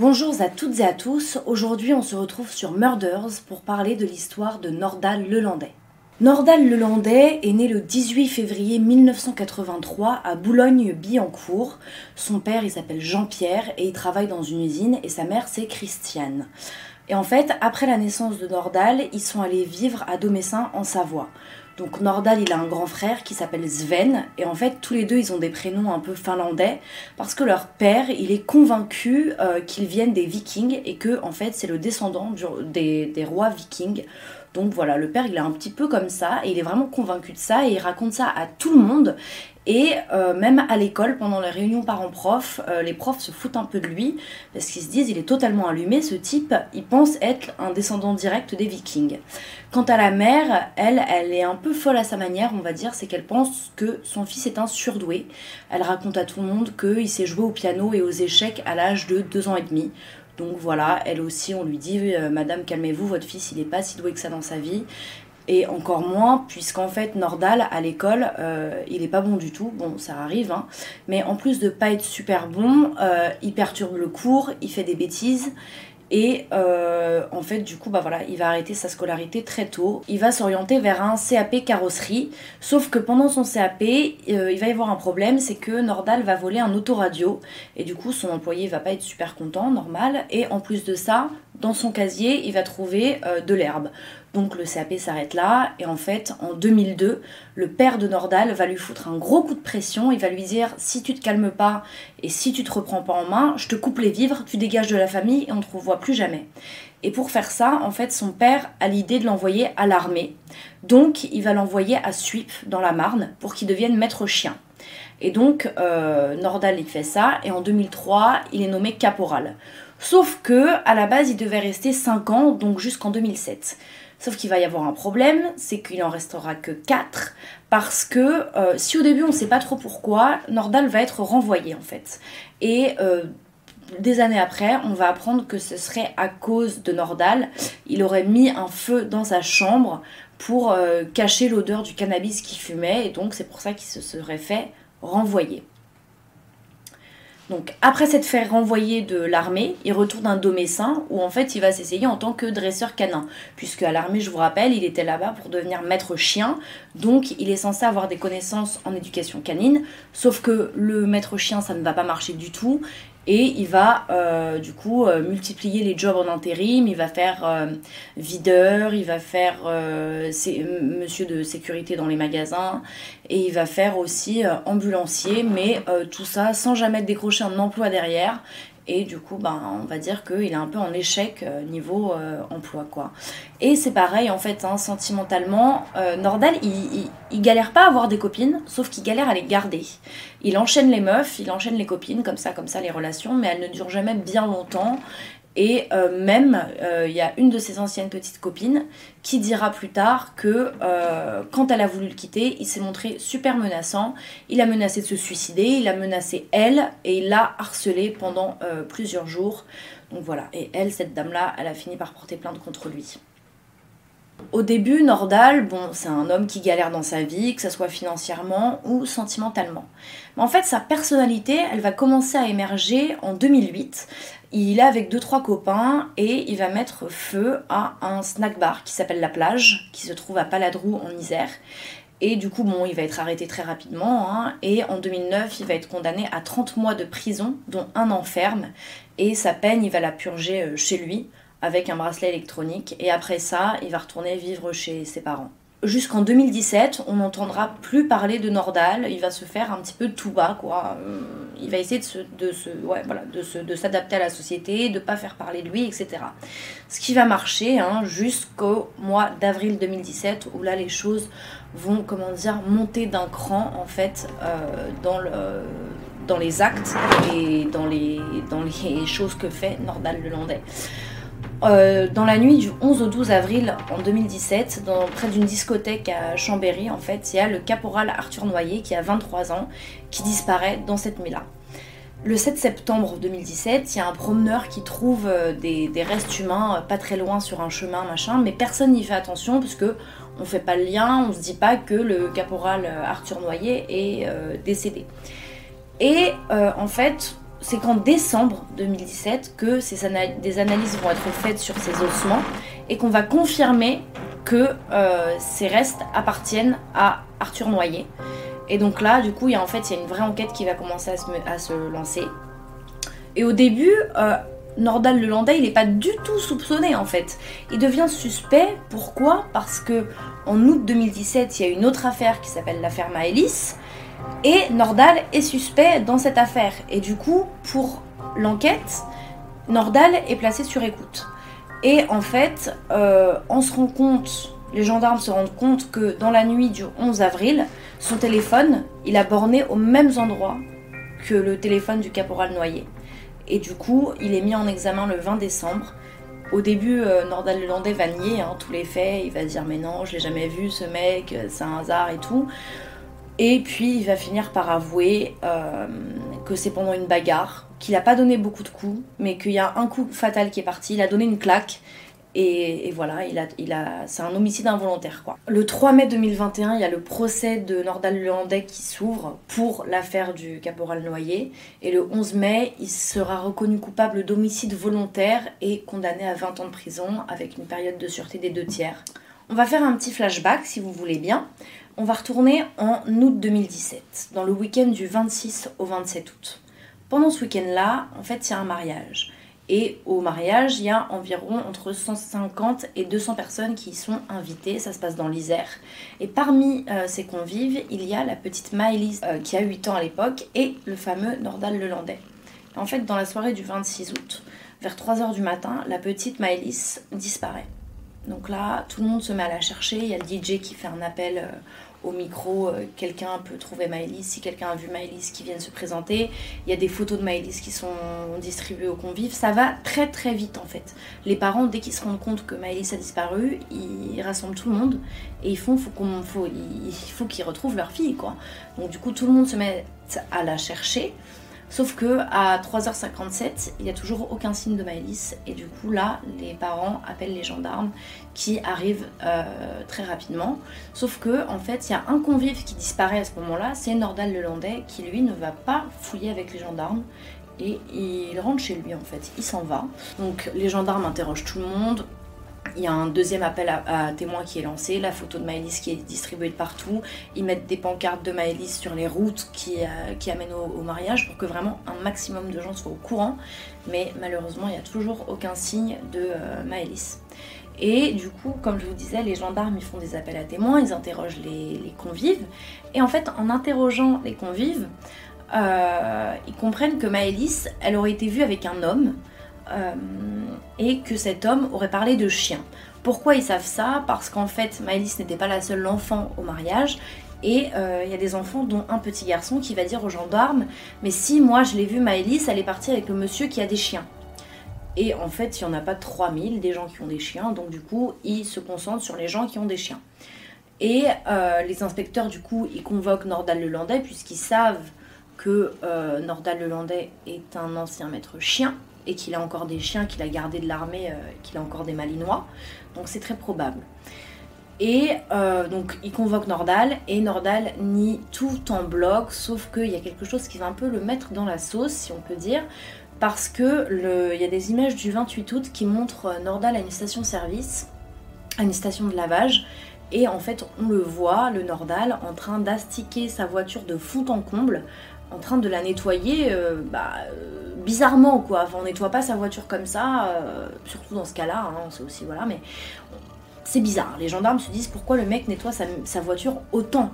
Bonjour à toutes et à tous, aujourd'hui on se retrouve sur Murders pour parler de l'histoire de Nordal Lelandais. Nordal Lelandais est né le 18 février 1983 à Boulogne-Billancourt. Son père il s'appelle Jean-Pierre et il travaille dans une usine et sa mère c'est Christiane. Et en fait, après la naissance de Nordal, ils sont allés vivre à Domessin en Savoie. Donc Nordal, il a un grand frère qui s'appelle Sven, et en fait tous les deux, ils ont des prénoms un peu finlandais parce que leur père, il est convaincu euh, qu'ils viennent des Vikings et que en fait c'est le descendant des, des rois Vikings. Donc voilà, le père il est un petit peu comme ça et il est vraiment convaincu de ça et il raconte ça à tout le monde. Et euh, même à l'école, pendant les réunions parents-prof, euh, les profs se foutent un peu de lui parce qu'ils se disent il est totalement allumé, ce type, il pense être un descendant direct des vikings. Quant à la mère, elle, elle est un peu folle à sa manière, on va dire, c'est qu'elle pense que son fils est un surdoué. Elle raconte à tout le monde qu'il sait jouer au piano et aux échecs à l'âge de 2 ans et demi. Donc voilà, elle aussi, on lui dit, euh, Madame, calmez-vous, votre fils, il n'est pas si doué que ça dans sa vie. Et encore moins, puisqu'en fait, Nordal, à l'école, euh, il est pas bon du tout. Bon, ça arrive, hein. Mais en plus de pas être super bon, euh, il perturbe le cours, il fait des bêtises. Et euh, en fait, du coup, bah voilà, il va arrêter sa scolarité très tôt. Il va s'orienter vers un CAP carrosserie. Sauf que pendant son CAP, il va y avoir un problème, c'est que Nordal va voler un autoradio. Et du coup, son employé va pas être super content, normal. Et en plus de ça, dans son casier, il va trouver euh, de l'herbe. Donc le CAP s'arrête là, et en fait, en 2002, le père de Nordal va lui foutre un gros coup de pression, il va lui dire si tu te calmes pas et si tu te reprends pas en main, je te coupe les vivres, tu dégages de la famille et on te revoit plus jamais. Et pour faire ça, en fait, son père a l'idée de l'envoyer à l'armée. Donc, il va l'envoyer à Suip, dans la Marne, pour qu'il devienne maître chien. Et donc, euh, Nordal, il fait ça, et en 2003, il est nommé caporal. Sauf que, à la base, il devait rester 5 ans, donc jusqu'en 2007. Sauf qu'il va y avoir un problème, c'est qu'il en restera que 4, parce que euh, si au début on ne sait pas trop pourquoi, Nordal va être renvoyé en fait. Et euh, des années après, on va apprendre que ce serait à cause de Nordal. Il aurait mis un feu dans sa chambre pour euh, cacher l'odeur du cannabis qu'il fumait, et donc c'est pour ça qu'il se serait fait renvoyer. Donc après s'être fait renvoyer de l'armée, il retourne à Domessin où en fait il va s'essayer en tant que dresseur canin. Puisque à l'armée, je vous rappelle, il était là-bas pour devenir maître chien. Donc il est censé avoir des connaissances en éducation canine. Sauf que le maître chien, ça ne va pas marcher du tout et il va euh, du coup euh, multiplier les jobs en intérim, il va faire euh, videur, il va faire monsieur de sécurité dans les magasins et il va faire aussi ambulancier, mais tout ça sans jamais décrocher un emploi derrière et du coup, ben, on va dire qu'il est un peu en échec euh, niveau euh, emploi. quoi. Et c'est pareil, en fait, hein, sentimentalement, euh, Nordal, il, il, galère pas à avoir des copines, sauf qu'il galère à les garder. Il enchaîne les meufs, il enchaîne les copines, comme ça, comme ça, les relations, mais elles ne durent jamais bien longtemps. Et euh, même, euh, il y a une de ses anciennes petites copines qui dira plus tard que euh, quand elle a voulu le quitter, il s'est montré super menaçant. Il a menacé de se suicider, il a menacé elle et il l'a harcelée pendant plusieurs jours. Donc voilà, et elle, cette dame-là, elle a fini par porter plainte contre lui. Au début, Nordal, bon, c'est un homme qui galère dans sa vie, que ce soit financièrement ou sentimentalement. Mais en fait, sa personnalité, elle va commencer à émerger en 2008 il est avec deux trois copains et il va mettre feu à un snack bar qui s'appelle La Plage, qui se trouve à Paladrou en Isère. Et du coup, bon, il va être arrêté très rapidement. Hein, et en 2009, il va être condamné à 30 mois de prison, dont un enferme. Et sa peine, il va la purger euh, chez lui avec un bracelet électronique. Et après ça, il va retourner vivre chez ses parents jusqu'en 2017, on n'entendra plus parler de Nordal. Il va se faire un petit peu tout bas, quoi. Euh, il va essayer de se, de se, ouais, voilà, de se, de s'adapter à la société, de pas faire parler de lui, etc. Ce qui va marcher hein, jusqu'au mois d'avril 2017, où là les choses vont, comment dire, monter d'un cran en fait euh, dans le dans les actes et dans les, dans les choses que fait Nordal Lelandais. Euh, dans la nuit du 11 au 12 avril en 2017, dans, près d'une discothèque à Chambéry, en fait, il y a le caporal Arthur Noyer qui a 23 ans, qui disparaît dans cette nuit-là. Le 7 septembre 2017, il y a un promeneur qui trouve euh, des, restes humains euh, pas très loin sur un chemin, machin, mais personne n'y fait attention parce que on fait pas le lien, on se dit pas que le caporal Arthur Noyer est décédé. Et en fait, c'est qu'en décembre 2017 que des analyses vont être faites sur ces ossements et qu'on va confirmer que euh, ces restes appartiennent à Arthur Noyer. Et donc là, du coup, il y a en fait y a une vraie enquête qui va commencer à se, lancer. Et au début, euh, Nordal Lelandais, il n'est pas du tout soupçonné en fait. Il devient suspect. Pourquoi? Parce que en août 2017, il y a une autre affaire qui s'appelle l'affaire Maëlys. Et Nordal est suspect dans cette affaire. Et du coup, pour l'enquête, Nordal est placé sur écoute. Et en fait, euh, on se rend compte, les gendarmes se rendent compte que dans la nuit du 11 avril, son téléphone, il a borné au même endroit que le téléphone du caporal Noyer. Et du coup, il est mis en examen le 20 décembre. Au début, euh, Nordal Lelandais va nier hein, tous les faits. Il va dire Mais non, je l'ai jamais vu, ce mec, c'est un hasard et tout. Et puis, il va finir par avouer euh, que c'est pendant une bagarre, qu'il n'a pas donné beaucoup de coups, mais qu'il y a un coup fatal qui est parti. Il a donné une claque et, voilà, il a, c'est un homicide involontaire. Quoi. Le 3 mai 2021, il y a le procès de Nordal Leandais qui s'ouvre pour l'affaire du caporal Noyer. Et le 11 mai, il sera reconnu coupable d'homicide volontaire et condamné à 20 ans de prison avec une période de sûreté des deux tiers. On va faire un petit flashback si vous voulez bien. On va retourner en août 2017, dans le week-end du 26 au 27 août. Pendant ce week-end-là, en fait, il y a un mariage. Et au mariage, il y a environ entre 150 et 200 personnes qui y sont invitées. Ça se passe dans l'Isère. Et parmi euh, ces convives, il y a la petite Maëlys euh, qui a 8 ans à l'époque et le fameux Nordal Lelandais. En fait, dans la soirée du 26 août, vers 3h du matin, la petite Maëlys disparaît. Donc là, tout le monde se met à la chercher. Il y a le DJ qui fait un appel euh, au micro, euh, quelqu'un peut trouver Maëlys, si quelqu'un a vu Maëlys qui vient se présenter, il y a des photos de Maëlys qui sont distribuées aux convives, ça va très très vite en fait. Les parents, dès qu'ils se rendent compte que Maëlys a disparu, ils rassemblent tout le monde et ils font, faut faut, il faut qu'ils retrouvent leur fille quoi. Donc du coup tout le monde se met à la chercher. Sauf que à 3h57, il n'y a toujours aucun signe de Maëlys et du coup là, les parents appellent les gendarmes qui arrivent euh, très rapidement. Sauf que en fait, il y a un convive qui disparaît à ce moment-là, c'est Nordal Lelandais qui lui ne va pas fouiller avec les gendarmes et il rentre chez lui en fait, il s'en va. Donc les gendarmes interrogent tout le monde, il y a un deuxième appel à, témoins qui est lancé, la photo de Maëlys qui est distribuée de partout. Ils mettent des pancartes de Maëlys sur les routes qui, euh, amènent au, mariage pour que vraiment un maximum de gens soient au courant. Mais malheureusement, il n'y a toujours aucun signe de euh, Maëlys. Et du coup, comme je vous disais, les gendarmes font des appels à témoins, ils interrogent les, convives. Et en fait, en interrogeant les convives, euh, ils comprennent que Maëlys, elle aurait été vue avec un homme euh, et que cet homme aurait parlé de chien. Pourquoi ils savent ça? Parce qu'en fait, Maëlys n'était pas la seule enfant au mariage. Et euh, il y a des enfants, dont un petit garçon, qui va dire aux gendarmes Mais si moi je l'ai vu, Maëlys, elle est partie avec le monsieur qui a des chiens. Et en fait, il n'y en a pas 3000 des gens qui ont des chiens, donc du coup, ils se concentrent sur les gens qui ont des chiens. Et euh, les inspecteurs, du coup, ils convoquent Nordal Lelandais, puisqu'ils savent que Nordal Lelandais est un ancien maître chien, et qu'il a encore des chiens qu'il a gardés de l'armée, euh, qu'il a encore des malinois. Donc c'est très probable. Et euh, donc il convoque Nordal et Nordal nie tout en bloc, sauf qu'il y a quelque chose qui va un peu le mettre dans la sauce, si on peut dire, parce que il y a des images du 28 août qui montrent euh, Nordal à une station-service, à une station de lavage, et en fait on le voit, le Nordal, en train d'astiquer sa voiture de fond en comble, en train de la nettoyer, bah, bizarrement quoi. On nettoie pas sa voiture comme ça, euh, surtout dans ce cas-là. Hein, c'est aussi voilà, mais c'est bizarre. Les gendarmes se disent pourquoi le mec nettoie sa, voiture autant.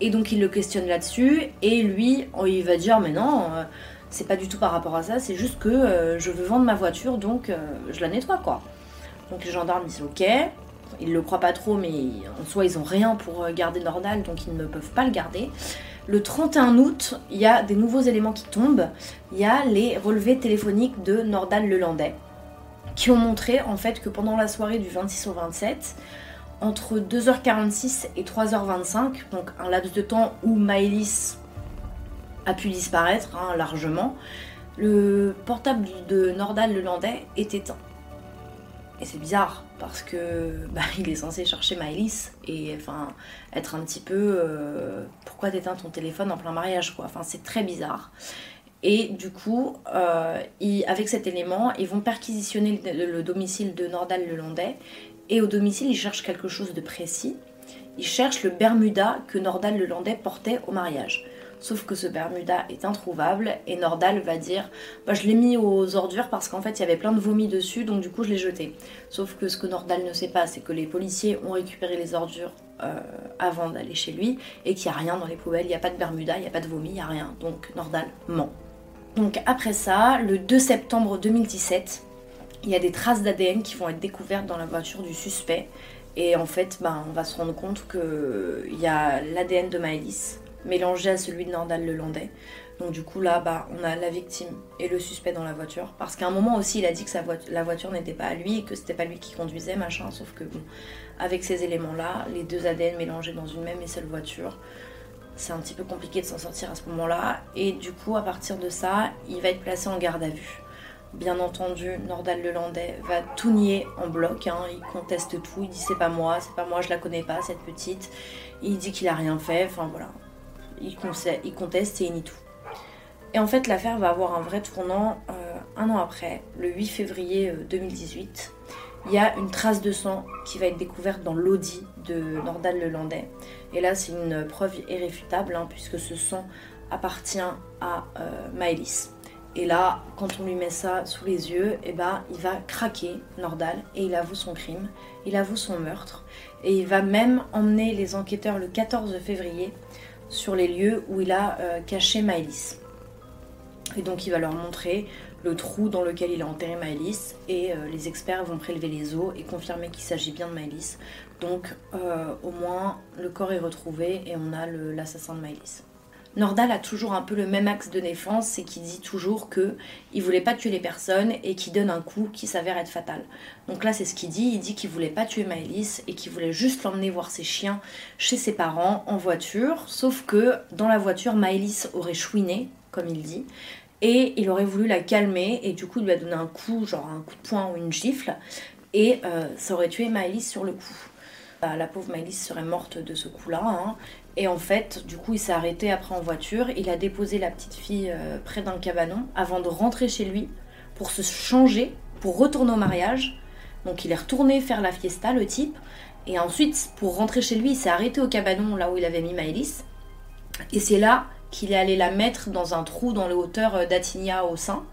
Et donc ils le questionnent là-dessus et lui, oh, il va dire mais non, euh, c'est pas du tout par rapport à ça, c'est juste que euh, je veux vendre ma voiture donc je la nettoie quoi. Donc les gendarmes disent ok, ils le croient pas trop mais en soi ils ont rien pour garder Nordal donc ils ne peuvent pas le garder. Le 31 août, il y a des nouveaux éléments qui tombent. Il y a les relevés téléphoniques de Nordal Lelandais qui ont montré en fait que pendant la soirée du 26 au 27, entre 2h46 et 3h25, donc un laps de temps où Maëlys a pu disparaître hein, largement, le portable de Nordal Lelandais est éteint. Et c'est bizarre parce que bah, il est censé chercher Maëlys et enfin être un petit peu euh, pourquoi t'éteins ton téléphone en plein mariage quoi. Enfin c'est très bizarre. Et du coup, euh, avec cet élément, ils vont perquisitionner le, domicile de Nordal Lelandais. Et au domicile, ils cherchent quelque chose de précis. Ils cherchent le Bermuda que Nordal Lelandais portait au mariage. Sauf que ce Bermuda est introuvable et Nordal va dire bah, Je l'ai mis aux ordures parce qu'en fait il y avait plein de vomi dessus donc du coup je l'ai jeté. Sauf que ce que Nordal ne sait pas, c'est que les policiers ont récupéré les ordures euh, avant d'aller chez lui et qu'il n'y a rien dans les poubelles, il n'y a pas de Bermuda, il n'y a pas de vomi, il n'y a rien. Donc Nordal ment. Donc après ça, le 2 septembre 2017, il y a des traces d'ADN qui vont être découvertes dans la voiture du suspect. Et en fait, ben, on va se rendre compte qu'il y a l'ADN de Maëlys mélangé à celui de Nordal Lelandais. Donc du coup là, bah, on a la victime et le suspect dans la voiture. Parce qu'à un moment aussi, il a dit que la voiture n'était pas à lui et que c'était pas lui qui conduisait, machin. Sauf que bon, avec ces éléments-là, les deux ADN mélangés dans une même et seule voiture, c'est un petit peu compliqué de s'en sortir à ce moment-là. Et du coup, à partir de ça, il va être placé en garde à vue. Bien entendu, Nordal Lelandais va tout nier en bloc. Hein. Il conteste tout. Il dit c'est pas moi, c'est pas moi, je la connais pas cette petite. Il dit qu'il a rien fait. Enfin voilà, il, conteste et il nie tout. Et en fait, l'affaire va avoir un vrai tournant euh, un an après, le 8 février 2018. Euh, il y a une trace de sang qui va être découverte dans l'audi de Nordal Lelandais. Et là, c'est une preuve irréfutable, hein, puisque ce sang appartient à euh, Maëlys. Et là, quand on lui met ça sous les yeux, eh ben, il va craquer, Nordal, et il avoue son crime, il avoue son meurtre. Et il va même emmener les enquêteurs le 14 février sur les lieux où il a euh, caché Maëlys. Et donc il va leur montrer le trou dans lequel il a enterré Maëlys et euh, les experts vont prélever les os et confirmer qu'il s'agit bien de Maëlys. Donc euh, au moins le corps est retrouvé et on a l'assassin de Maëlys. Nordal a toujours un peu le même axe de défense, c'est qu'il dit toujours que il voulait pas tuer les personnes et qu'il donne un coup qui s'avère être fatal. Donc là, c'est ce qu'il dit. Il dit qu'il voulait pas tuer Maëlys et qu'il voulait juste l'emmener voir ses chiens chez ses parents en voiture. Sauf que dans la voiture, Maëlys aurait chouiné, comme il dit, et il aurait voulu la calmer et du coup, il lui a donné un coup, genre un coup de poing ou une gifle, et euh, ça aurait tué Maëlys sur le coup. Bah, la pauvre Maëlys serait morte de ce coup-là. Hein. Et en fait, du coup, il s'est arrêté après en voiture. Il a déposé la petite fille euh, près d'un cabanon avant de rentrer chez lui pour se changer, pour retourner au mariage. Donc il est retourné faire la fiesta, le type. Et ensuite, pour rentrer chez lui, il s'est arrêté au cabanon là où il avait mis Maëlys. Et c'est là qu'il est allé la mettre dans un trou dans les hauteurs euh, d'Atigna au sein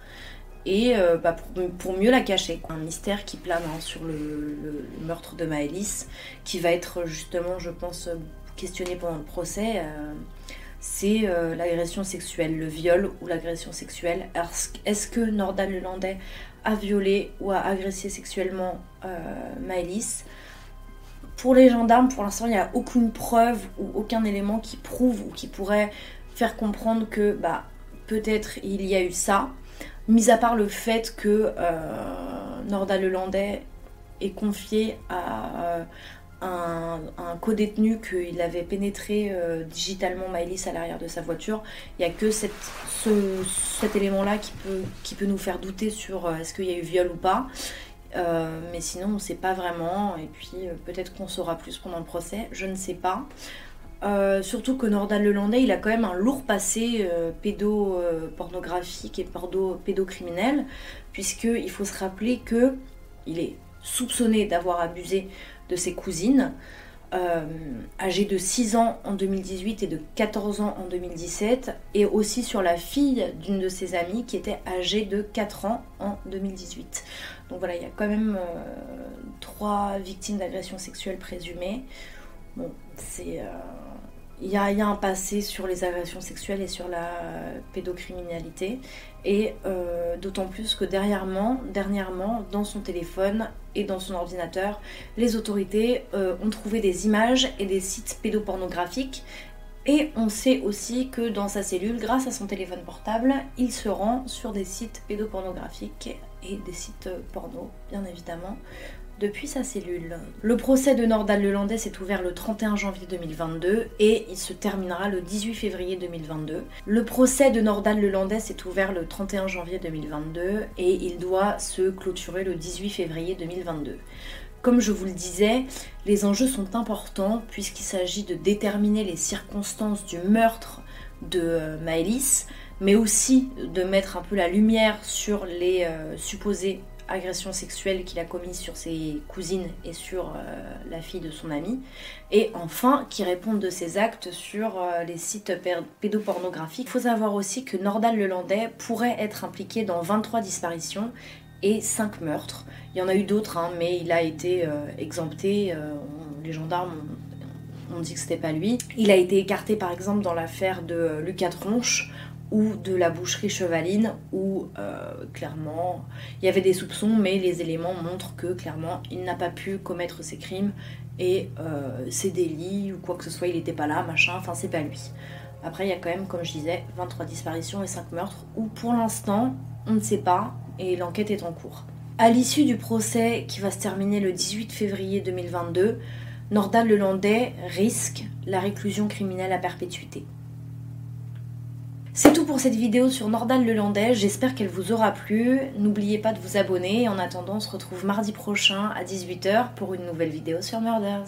et euh, bah, pour, mieux la cacher. Un mystère qui plane hein, sur le, meurtre de Maëlys, qui va être justement, je pense, questionné pendant le procès. Euh, c'est euh, l'agression sexuelle, le viol ou l'agression sexuelle. Est-ce que Nordal Lelandais a violé ou a agressé sexuellement Maëlys? Pour les gendarmes, pour l'instant, il n'y a aucune preuve ou aucun élément qui prouve ou qui pourrait faire comprendre que bah, peut-être il y a eu ça. Mis à part le fait que euh, Norda Lelandais est confié à euh, un, co-détenu qu'il avait pénétré euh, digitalement Maëlys à l'arrière de sa voiture, il n'y a que cet élément-là qui peut, nous faire douter sur est-ce qu'il y a eu viol ou pas. mais sinon, on ne sait pas vraiment. Et puis, peut-être qu'on saura plus pendant le procès. Je ne sais pas. Euh, surtout que Nordal Lelandais, il a quand même un lourd passé euh, pédopornographique et pédocriminel, puisqu'il faut se rappeler que il est soupçonné d'avoir abusé de ses cousines, euh, âgées de 6 ans en 2018 et de 14 ans en 2017, et aussi sur la fille d'une de ses amies qui était âgée de 4 ans en 2018. Donc voilà, il y a quand même trois victimes d'agression sexuelle présumées. Bon, c'est il y, a, un passé sur les agressions sexuelles et sur la pédocriminalité. Et euh, d'autant plus que dernièrement, dernièrement, dans son téléphone et dans son ordinateur, les autorités euh, ont trouvé des images et des sites pédopornographiques. Et on sait aussi que dans sa cellule, grâce à son téléphone portable, il se rend sur des sites pédopornographiques et des sites porno, bien évidemment depuis sa cellule. Le procès de Nordal Lelandais s'est ouvert le 31 janvier 2022 et il se terminera le 18 février 2022. Le procès de Nordal Lelandais s'est ouvert le 31 janvier 2022 et il doit se clôturer le 18 février 2022. Comme je vous le disais, les enjeux sont importants puisqu'il s'agit de déterminer les circonstances du meurtre de Maëlys, mais aussi de mettre un peu la lumière sur les euh, supposées agressions sexuelles qu'il a commises sur ses cousines et sur euh, la fille de son ami. Et enfin, qui répondent de ses actes sur euh, les sites pédopornographiques. Il faut savoir aussi que Nordal Lelandais pourrait être impliqué dans 23 disparitions et 5 meurtres. Il y en a eu d'autres, hein, mais il a été exempté. les gendarmes ont, dit que c'était pas lui. Il a été écarté par exemple dans l'affaire de Lucas Tronche ou de la boucherie chevaline où euh, clairement il y avait des soupçons mais les éléments montrent que clairement il n'a pas pu commettre ses crimes et euh, ses délits ou quoi que ce soit il n'était pas là machin enfin c'est pas lui. Après il y a quand même comme je disais 23 disparitions et 5 meurtres où pour l'instant on ne sait pas et l'enquête est en cours. À l'issue du procès qui va se terminer le 18 février 2022 Nordal Lelandais risque la réclusion criminelle à perpétuité pour cette vidéo sur Nordal Lelandais, j'espère qu'elle vous aura plu. N'oubliez pas de vous abonner, en attendant on se retrouve mardi prochain à 18h pour une nouvelle vidéo sur Murders.